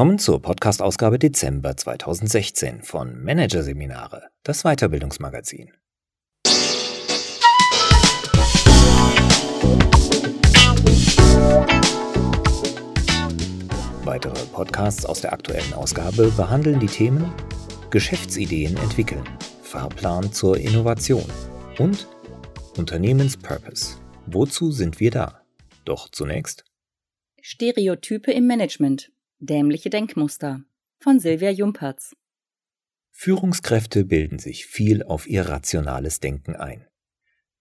Willkommen zur Podcast-Ausgabe Dezember 2016 von Managerseminare, das Weiterbildungsmagazin. Weitere Podcasts aus der aktuellen Ausgabe behandeln die Themen Geschäftsideen entwickeln, Fahrplan zur Innovation und Unternehmenspurpose. Wozu sind wir da? Doch zunächst Stereotype im Management. Dämliche Denkmuster von Silvia Jumperz. Führungskräfte bilden sich viel auf ihr rationales Denken ein.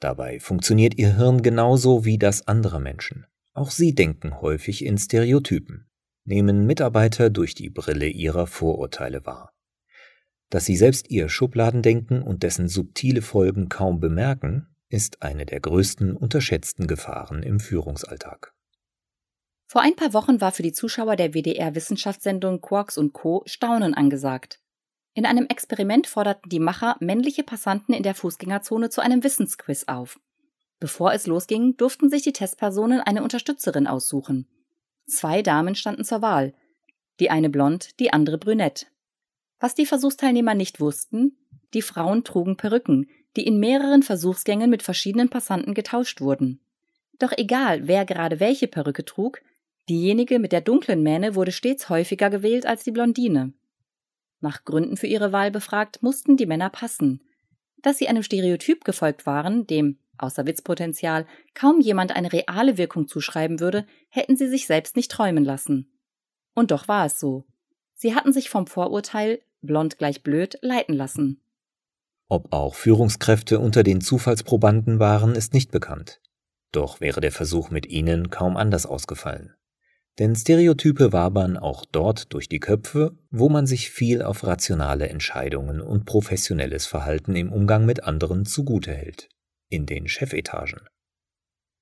Dabei funktioniert ihr Hirn genauso wie das anderer Menschen. Auch sie denken häufig in Stereotypen, nehmen Mitarbeiter durch die Brille ihrer Vorurteile wahr. Dass sie selbst ihr Schubladendenken und dessen subtile Folgen kaum bemerken, ist eine der größten unterschätzten Gefahren im Führungsalltag. Vor ein paar Wochen war für die Zuschauer der WDR-Wissenschaftssendung Quarks und Co. Staunen angesagt. In einem Experiment forderten die Macher männliche Passanten in der Fußgängerzone zu einem Wissensquiz auf. Bevor es losging, durften sich die Testpersonen eine Unterstützerin aussuchen. Zwei Damen standen zur Wahl. Die eine blond, die andere brünett. Was die Versuchsteilnehmer nicht wussten, die Frauen trugen Perücken, die in mehreren Versuchsgängen mit verschiedenen Passanten getauscht wurden. Doch egal, wer gerade welche Perücke trug, diejenige mit der dunklen Mähne wurde stets häufiger gewählt als die Blondine. Nach Gründen für ihre Wahl befragt, mussten die Männer passen. Dass sie einem Stereotyp gefolgt waren, dem, außer Witzpotenzial, kaum jemand eine reale Wirkung zuschreiben würde, hätten sie sich selbst nicht träumen lassen. Und doch war es so. Sie hatten sich vom Vorurteil blond gleich blöd leiten lassen. Ob auch Führungskräfte unter den Zufallsprobanden waren, ist nicht bekannt. Doch wäre der Versuch mit ihnen kaum anders ausgefallen. Denn Stereotype wabern auch dort durch die Köpfe, wo man sich viel auf rationale Entscheidungen und professionelles Verhalten im Umgang mit anderen zugute hält. In den Chefetagen.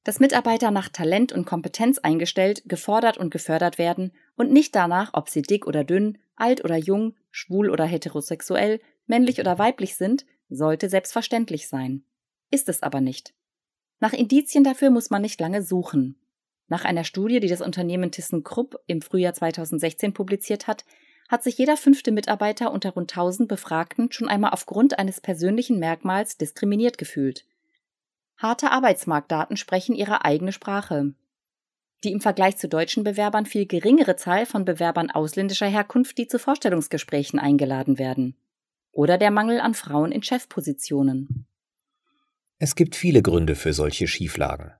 Dass Mitarbeiter nach Talent und Kompetenz eingestellt, gefordert und gefördert werden und nicht danach, ob sie dick oder dünn, alt oder jung, schwul oder heterosexuell, männlich oder weiblich sind, sollte selbstverständlich sein. Ist es aber nicht. Nach Indizien dafür muss man nicht lange suchen. Nach einer Studie, die das Unternehmen ThyssenKrupp im Frühjahr 2016 publiziert hat, hat sich jeder fünfte Mitarbeiter unter rund 1000 Befragten schon einmal aufgrund eines persönlichen Merkmals diskriminiert gefühlt. Harte Arbeitsmarktdaten sprechen ihre eigene Sprache. Die im Vergleich zu deutschen Bewerbern viel geringere Zahl von Bewerbern ausländischer Herkunft, die zu Vorstellungsgesprächen eingeladen werden oder der Mangel an Frauen in Chefpositionen. Es gibt viele Gründe für solche Schieflagen.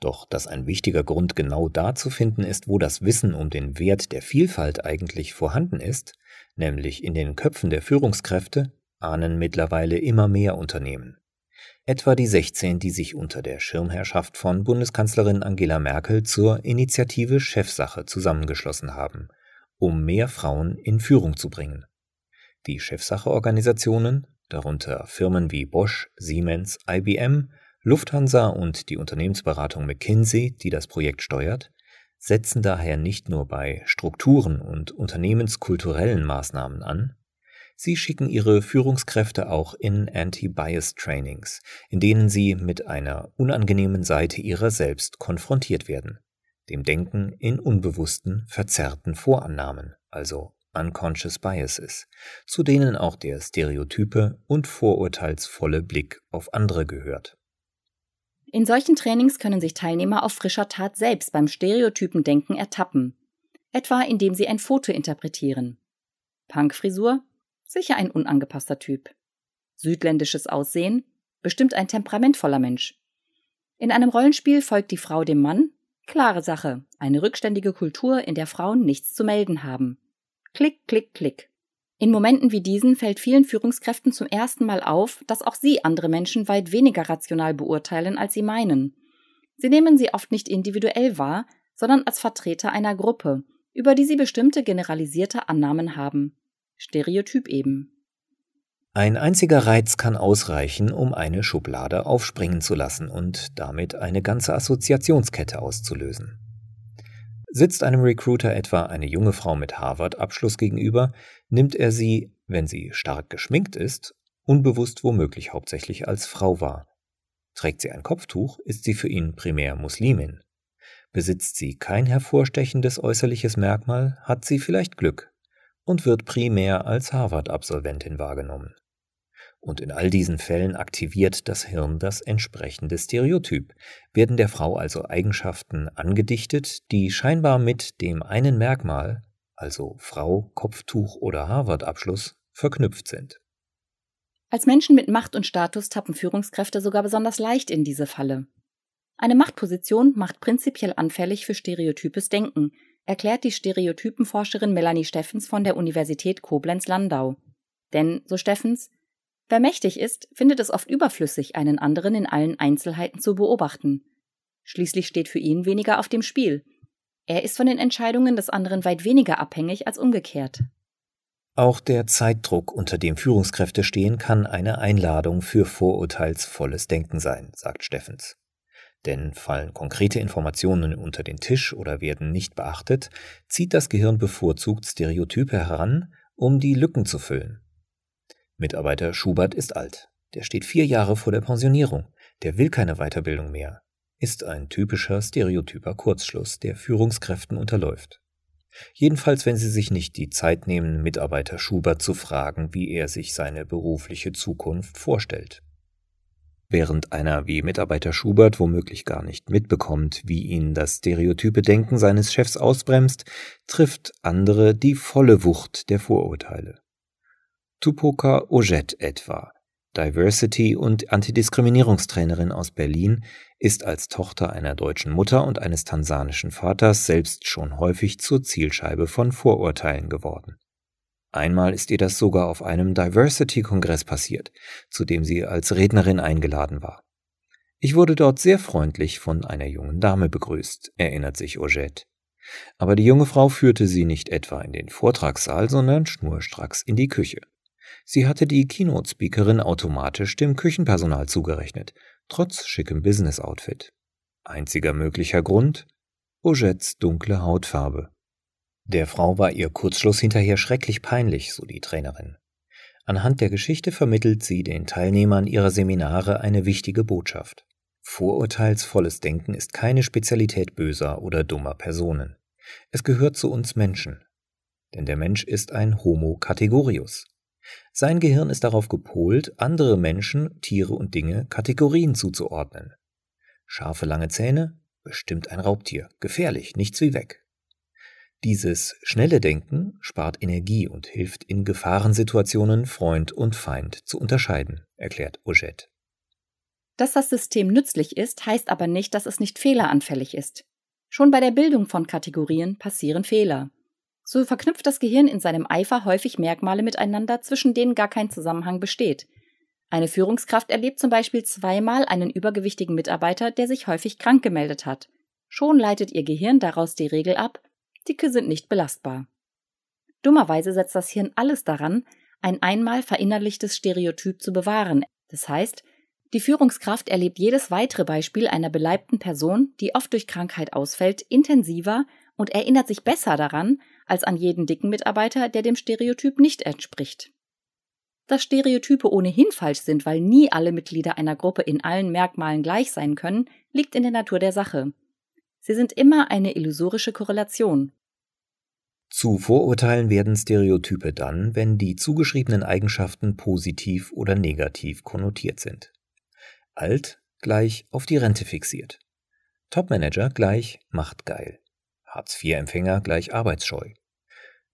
Doch dass ein wichtiger Grund genau da zu finden ist, wo das Wissen um den Wert der Vielfalt eigentlich vorhanden ist, nämlich in den Köpfen der Führungskräfte, ahnen mittlerweile immer mehr Unternehmen. Etwa die 16, die sich unter der Schirmherrschaft von Bundeskanzlerin Angela Merkel zur Initiative Chefsache zusammengeschlossen haben, um mehr Frauen in Führung zu bringen. Die Chefsacheorganisationen, darunter Firmen wie Bosch, Siemens, IBM, Lufthansa und die Unternehmensberatung McKinsey, die das Projekt steuert, setzen daher nicht nur bei Strukturen und unternehmenskulturellen Maßnahmen an, sie schicken ihre Führungskräfte auch in Anti-Bias-Trainings, in denen sie mit einer unangenehmen Seite ihrer selbst konfrontiert werden, dem Denken in unbewussten, verzerrten Vorannahmen, also Unconscious Biases, zu denen auch der stereotype und vorurteilsvolle Blick auf andere gehört. In solchen Trainings können sich Teilnehmer auf frischer Tat selbst beim Stereotypen-Denken ertappen, etwa indem sie ein Foto interpretieren. Punkfrisur? Sicher ein unangepasster Typ. Südländisches Aussehen? Bestimmt ein temperamentvoller Mensch. In einem Rollenspiel folgt die Frau dem Mann? Klare Sache, eine rückständige Kultur, in der Frauen nichts zu melden haben. Klick, klick, klick. In Momenten wie diesen fällt vielen Führungskräften zum ersten Mal auf, dass auch sie andere Menschen weit weniger rational beurteilen, als sie meinen. Sie nehmen sie oft nicht individuell wahr, sondern als Vertreter einer Gruppe, über die sie bestimmte generalisierte Annahmen haben. Stereotyp eben. Ein einziger Reiz kann ausreichen, um eine Schublade aufspringen zu lassen und damit eine ganze Assoziationskette auszulösen. Sitzt einem Recruiter etwa eine junge Frau mit Harvard-Abschluss gegenüber, nimmt er sie, wenn sie stark geschminkt ist, unbewusst womöglich hauptsächlich als Frau wahr. Trägt sie ein Kopftuch, ist sie für ihn primär Muslimin. Besitzt sie kein hervorstechendes äußerliches Merkmal, hat sie vielleicht Glück und wird primär als Harvard-Absolventin wahrgenommen. Und in all diesen Fällen aktiviert das Hirn das entsprechende Stereotyp, werden der Frau also Eigenschaften angedichtet, die scheinbar mit dem einen Merkmal, also Frau, Kopftuch oder Harvard-Abschluss, verknüpft sind. Als Menschen mit Macht und Status tappen Führungskräfte sogar besonders leicht in diese Falle. Eine Machtposition macht prinzipiell anfällig für stereotypes Denken, erklärt die Stereotypenforscherin Melanie Steffens von der Universität Koblenz-Landau. Denn, so Steffens, wer mächtig ist, findet es oft überflüssig, einen anderen in allen Einzelheiten zu beobachten. Schließlich steht für ihn weniger auf dem Spiel. Er ist von den Entscheidungen des anderen weit weniger abhängig als umgekehrt. Auch der Zeitdruck, unter dem Führungskräfte stehen, kann eine Einladung für vorurteilsvolles Denken sein, sagt Steffens. Denn fallen konkrete Informationen unter den Tisch oder werden nicht beachtet, zieht das Gehirn bevorzugt Stereotype heran, um die Lücken zu füllen. Mitarbeiter Schubert ist alt. Der steht vier Jahre vor der Pensionierung. Der will keine Weiterbildung mehr. Ist ein typischer stereotyper Kurzschluss, der Führungskräften unterläuft. Jedenfalls, wenn sie sich nicht die Zeit nehmen, Mitarbeiter Schubert zu fragen, wie er sich seine berufliche Zukunft vorstellt. Während einer wie Mitarbeiter Schubert womöglich gar nicht mitbekommt, wie ihn das stereotype Denken seines Chefs ausbremst, trifft andere die volle Wucht der Vorurteile. Tupoka Ojet etwa, Diversity- und Antidiskriminierungstrainerin aus Berlin, ist als Tochter einer deutschen Mutter und eines tansanischen Vaters selbst schon häufig zur Zielscheibe von Vorurteilen geworden. Einmal ist ihr das sogar auf einem Diversity-Kongress passiert, zu dem sie als Rednerin eingeladen war. Ich wurde dort sehr freundlich von einer jungen Dame begrüßt, erinnert sich Ogette. Aber die junge Frau führte sie nicht etwa in den Vortragssaal, sondern schnurstracks in die Küche. Sie hatte die Keynote-Speakerin automatisch dem Küchenpersonal zugerechnet, trotz schickem Business-Outfit. Einziger möglicher Grund? Ogettes dunkle Hautfarbe. Der Frau war ihr Kurzschluss hinterher schrecklich peinlich, so die Trainerin. Anhand der Geschichte vermittelt sie den Teilnehmern ihrer Seminare eine wichtige Botschaft. Vorurteilsvolles Denken ist keine Spezialität böser oder dummer Personen. Es gehört zu uns Menschen. Denn der Mensch ist ein Homo categorius. Sein Gehirn ist darauf gepolt, andere Menschen, Tiere und Dinge Kategorien zuzuordnen. Scharfe lange Zähne? Bestimmt ein Raubtier. Gefährlich, nichts wie weg. Dieses schnelle Denken spart Energie und hilft in Gefahrensituationen Freund und Feind zu unterscheiden, erklärt Ogette. Dass das System nützlich ist, heißt aber nicht, dass es nicht fehleranfällig ist. Schon bei der Bildung von Kategorien passieren Fehler. So verknüpft das Gehirn in seinem Eifer häufig Merkmale miteinander, zwischen denen gar kein Zusammenhang besteht. Eine Führungskraft erlebt zum Beispiel zweimal einen übergewichtigen Mitarbeiter, der sich häufig krank gemeldet hat. Schon leitet ihr Gehirn daraus die Regel ab, Dicke sind nicht belastbar. Dummerweise setzt das Hirn alles daran, ein einmal verinnerlichtes Stereotyp zu bewahren. Das heißt, die Führungskraft erlebt jedes weitere Beispiel einer beleibten Person, die oft durch Krankheit ausfällt, intensiver und erinnert sich besser daran als an jeden dicken Mitarbeiter, der dem Stereotyp nicht entspricht. Dass Stereotype ohnehin falsch sind, weil nie alle Mitglieder einer Gruppe in allen Merkmalen gleich sein können, liegt in der Natur der Sache. Sie sind immer eine illusorische Korrelation. Zu Vorurteilen werden Stereotype dann, wenn die zugeschriebenen Eigenschaften positiv oder negativ konnotiert sind. Alt gleich auf die Rente fixiert. Topmanager gleich machtgeil. Hartz-IV-Empfänger gleich arbeitsscheu.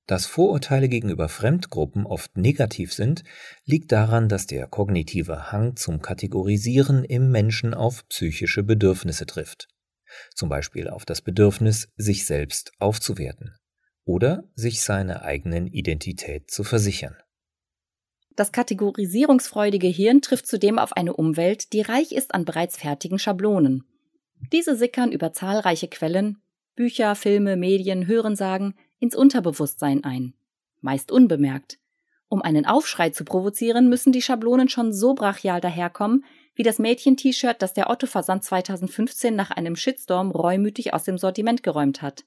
Dass Vorurteile gegenüber Fremdgruppen oft negativ sind, liegt daran, dass der kognitive Hang zum Kategorisieren im Menschen auf psychische Bedürfnisse trifft. Zum Beispiel auf das Bedürfnis, sich selbst aufzuwerten oder sich seiner eigenen Identität zu versichern. Das kategorisierungsfreudige Hirn trifft zudem auf eine Umwelt, die reich ist an bereits fertigen Schablonen. Diese sickern über zahlreiche Quellen, Bücher, Filme, Medien, Hörensagen, ins Unterbewusstsein ein. Meist unbemerkt. Um einen Aufschrei zu provozieren, müssen die Schablonen schon so brachial daherkommen, wie das Mädchen-T-Shirt, das der Otto-Versand 2015 nach einem Shitstorm reumütig aus dem Sortiment geräumt hat.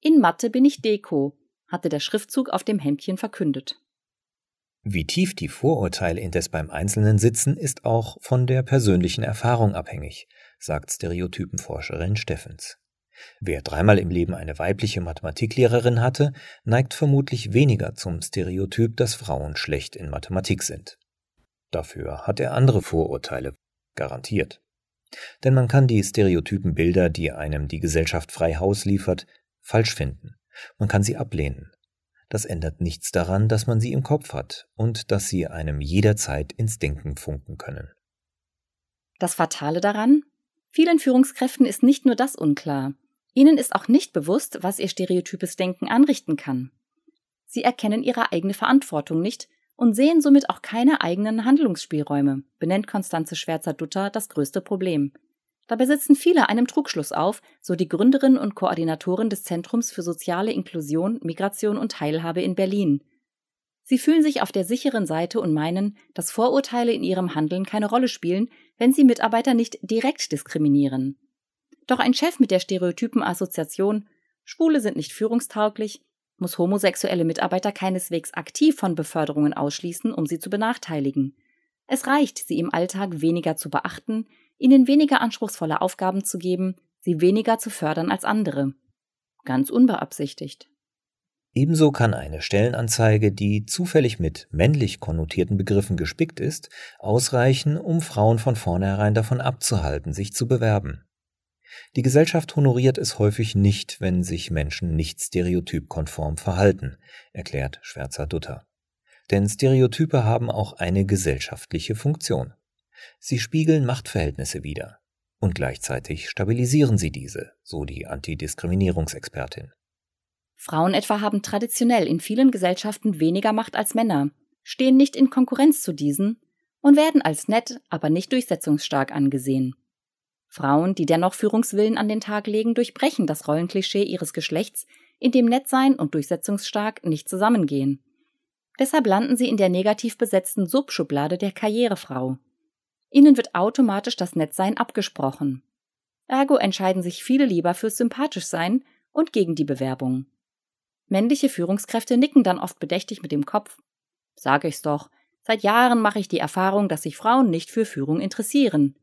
In Mathe bin ich Deko, hatte der Schriftzug auf dem Hemdchen verkündet. Wie tief die Vorurteile indes beim Einzelnen sitzen, ist auch von der persönlichen Erfahrung abhängig, sagt Stereotypenforscherin Steffens. Wer dreimal im Leben eine weibliche Mathematiklehrerin hatte, neigt vermutlich weniger zum Stereotyp, dass Frauen schlecht in Mathematik sind. Dafür hat er andere Vorurteile, garantiert. Denn man kann die stereotypen Bilder, die einem die Gesellschaft frei Haus liefert, falsch finden. Man kann sie ablehnen. Das ändert nichts daran, dass man sie im Kopf hat und dass sie einem jederzeit ins Denken funken können. Das Fatale daran? Vielen Führungskräften ist nicht nur das unklar. Ihnen ist auch nicht bewusst, was ihr stereotypes Denken anrichten kann. Sie erkennen ihre eigene Verantwortung nicht und sehen somit auch keine eigenen Handlungsspielräume, benennt Konstanze Schwärzer-Dutter das größte Problem. Dabei sitzen viele einem Trugschluss auf, so die Gründerin und Koordinatorin des Zentrums für soziale Inklusion, Migration und Teilhabe in Berlin. Sie fühlen sich auf der sicheren Seite und meinen, dass Vorurteile in ihrem Handeln keine Rolle spielen, wenn sie Mitarbeiter nicht direkt diskriminieren. Doch ein Chef mit der stereotypen Assoziation Schwule sind nicht führungstauglich muss homosexuelle Mitarbeiter keineswegs aktiv von Beförderungen ausschließen, um sie zu benachteiligen. Es reicht, sie im Alltag weniger zu beachten, ihnen weniger anspruchsvolle Aufgaben zu geben, sie weniger zu fördern als andere. Ganz unbeabsichtigt. Ebenso kann eine Stellenanzeige, die zufällig mit männlich konnotierten Begriffen gespickt ist, ausreichen, um Frauen von vornherein davon abzuhalten, sich zu bewerben. Die Gesellschaft honoriert es häufig nicht, wenn sich Menschen nicht stereotypkonform verhalten, erklärt Schwärzer-Dutter. Denn Stereotype haben auch eine gesellschaftliche Funktion. Sie spiegeln Machtverhältnisse wider. Und gleichzeitig stabilisieren sie diese, so die Antidiskriminierungsexpertin. Frauen etwa haben traditionell in vielen Gesellschaften weniger Macht als Männer, stehen nicht in Konkurrenz zu diesen und werden als nett, aber nicht durchsetzungsstark angesehen. Frauen, die dennoch Führungswillen an den Tag legen, durchbrechen das Rollenklischee ihres Geschlechts, in dem Nettsein und durchsetzungsstark nicht zusammengehen. Deshalb landen sie in der negativ besetzten Subschublade der Karrierefrau. Ihnen wird automatisch das Nettsein abgesprochen. Ergo entscheiden sich viele lieber fürs Sympathischsein und gegen die Bewerbung. Männliche Führungskräfte nicken dann oft bedächtig mit dem Kopf. Sag ich's doch, seit Jahren mache ich die Erfahrung, dass sich Frauen nicht für Führung interessieren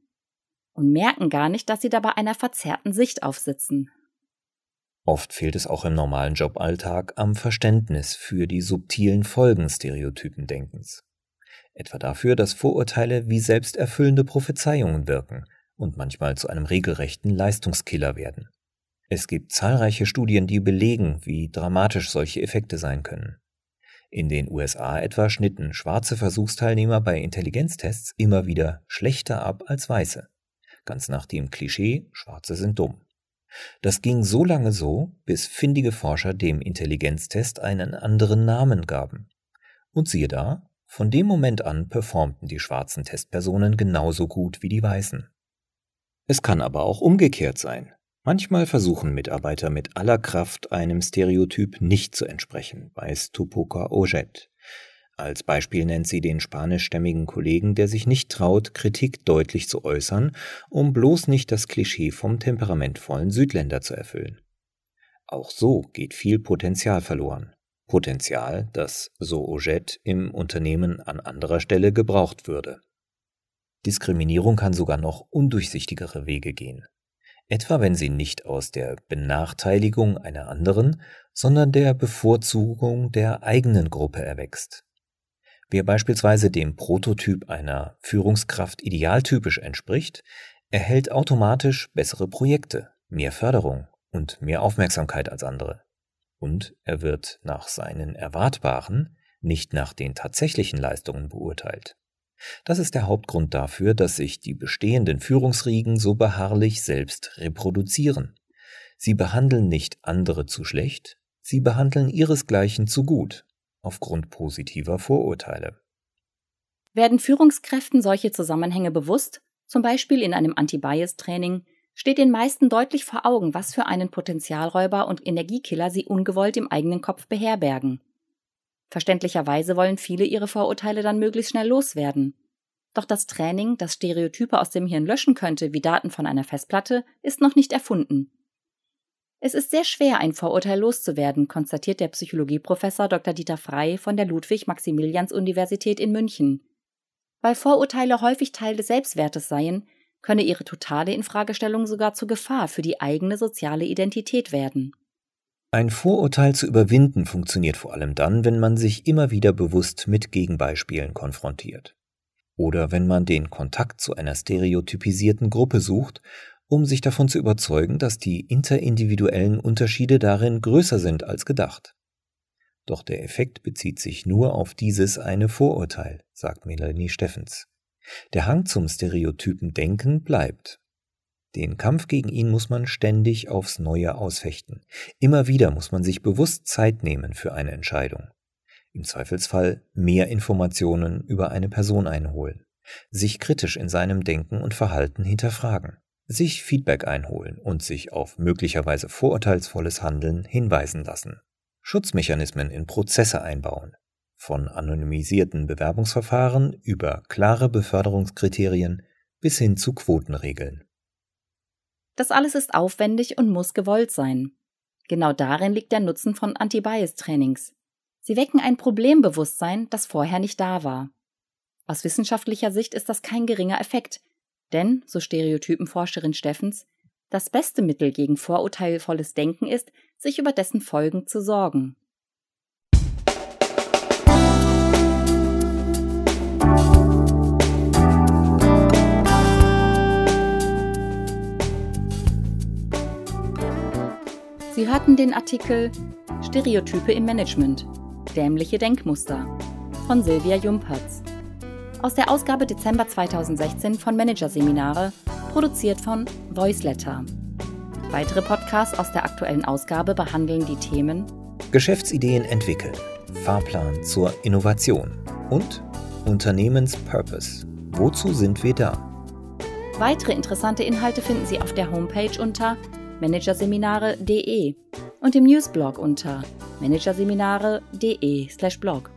und merken gar nicht, dass sie dabei einer verzerrten Sicht aufsitzen. Oft fehlt es auch im normalen Joballtag am Verständnis für die subtilen Folgen Stereotypendenkens. Etwa dafür, dass Vorurteile wie selbsterfüllende Prophezeiungen wirken und manchmal zu einem regelrechten Leistungskiller werden. Es gibt zahlreiche Studien, die belegen, wie dramatisch solche Effekte sein können. In den USA etwa schnitten schwarze Versuchsteilnehmer bei Intelligenztests immer wieder schlechter ab als weiße ganz nach dem Klischee, Schwarze sind dumm. Das ging so lange so, bis findige Forscher dem Intelligenztest einen anderen Namen gaben. Und siehe da, von dem Moment an performten die schwarzen Testpersonen genauso gut wie die weißen. Es kann aber auch umgekehrt sein. Manchmal versuchen Mitarbeiter mit aller Kraft einem Stereotyp nicht zu entsprechen, weiß Tupoka Ojet. Als Beispiel nennt sie den spanischstämmigen Kollegen, der sich nicht traut, Kritik deutlich zu äußern, um bloß nicht das Klischee vom temperamentvollen Südländer zu erfüllen. Auch so geht viel Potenzial verloren. Potenzial, das, so Ojet, im Unternehmen an anderer Stelle gebraucht würde. Diskriminierung kann sogar noch undurchsichtigere Wege gehen. Etwa wenn sie nicht aus der Benachteiligung einer anderen, sondern der Bevorzugung der eigenen Gruppe erwächst. Wer beispielsweise dem Prototyp einer Führungskraft idealtypisch entspricht, erhält automatisch bessere Projekte, mehr Förderung und mehr Aufmerksamkeit als andere. Und er wird nach seinen erwartbaren, nicht nach den tatsächlichen Leistungen beurteilt. Das ist der Hauptgrund dafür, dass sich die bestehenden Führungsriegen so beharrlich selbst reproduzieren. Sie behandeln nicht andere zu schlecht, sie behandeln ihresgleichen zu gut aufgrund positiver Vorurteile. Werden Führungskräften solche Zusammenhänge bewusst, zum Beispiel in einem Anti-Bias-Training, steht den meisten deutlich vor Augen, was für einen Potenzialräuber und Energiekiller sie ungewollt im eigenen Kopf beherbergen. Verständlicherweise wollen viele ihre Vorurteile dann möglichst schnell loswerden. Doch das Training, das Stereotype aus dem Hirn löschen könnte wie Daten von einer Festplatte, ist noch nicht erfunden. Es ist sehr schwer, ein Vorurteil loszuwerden, konstatiert der Psychologieprofessor Dr. Dieter Frey von der Ludwig-Maximilians-Universität in München. Weil Vorurteile häufig Teil des Selbstwertes seien, könne ihre totale Infragestellung sogar zur Gefahr für die eigene soziale Identität werden. Ein Vorurteil zu überwinden funktioniert vor allem dann, wenn man sich immer wieder bewusst mit Gegenbeispielen konfrontiert. Oder wenn man den Kontakt zu einer stereotypisierten Gruppe sucht, um sich davon zu überzeugen, dass die interindividuellen Unterschiede darin größer sind als gedacht. Doch der Effekt bezieht sich nur auf dieses eine Vorurteil, sagt Melanie Steffens. Der Hang zum stereotypen Denken bleibt. Den Kampf gegen ihn muss man ständig aufs Neue ausfechten. Immer wieder muss man sich bewusst Zeit nehmen für eine Entscheidung. Im Zweifelsfall mehr Informationen über eine Person einholen, sich kritisch in seinem Denken und Verhalten hinterfragen, sich Feedback einholen und sich auf möglicherweise vorurteilsvolles Handeln hinweisen lassen. Schutzmechanismen in Prozesse einbauen, von anonymisierten Bewerbungsverfahren über klare Beförderungskriterien bis hin zu Quotenregeln. Das alles ist aufwendig und muss gewollt sein. Genau darin liegt der Nutzen von Anti-Bias-Trainings. Sie wecken ein Problembewusstsein, das vorher nicht da war. Aus wissenschaftlicher Sicht ist das kein geringer Effekt, denn, so Stereotypenforscherin Steffens, das beste Mittel gegen vorurteilvolles Denken ist, sich über dessen Folgen zu sorgen. Sie hörten den Artikel Stereotype im Management. Dämliche Denkmuster von Silvia Jumpertz. Aus der Ausgabe Dezember 2016 von Managerseminare, produziert von Voiceletter. Weitere Podcasts aus der aktuellen Ausgabe behandeln die Themen Geschäftsideen entwickeln, Fahrplan zur Innovation und Unternehmenspurpose. Wozu sind wir da? Weitere interessante Inhalte finden Sie auf der Homepage unter managerseminare.de und im Newsblog unter managerseminare.de/blog.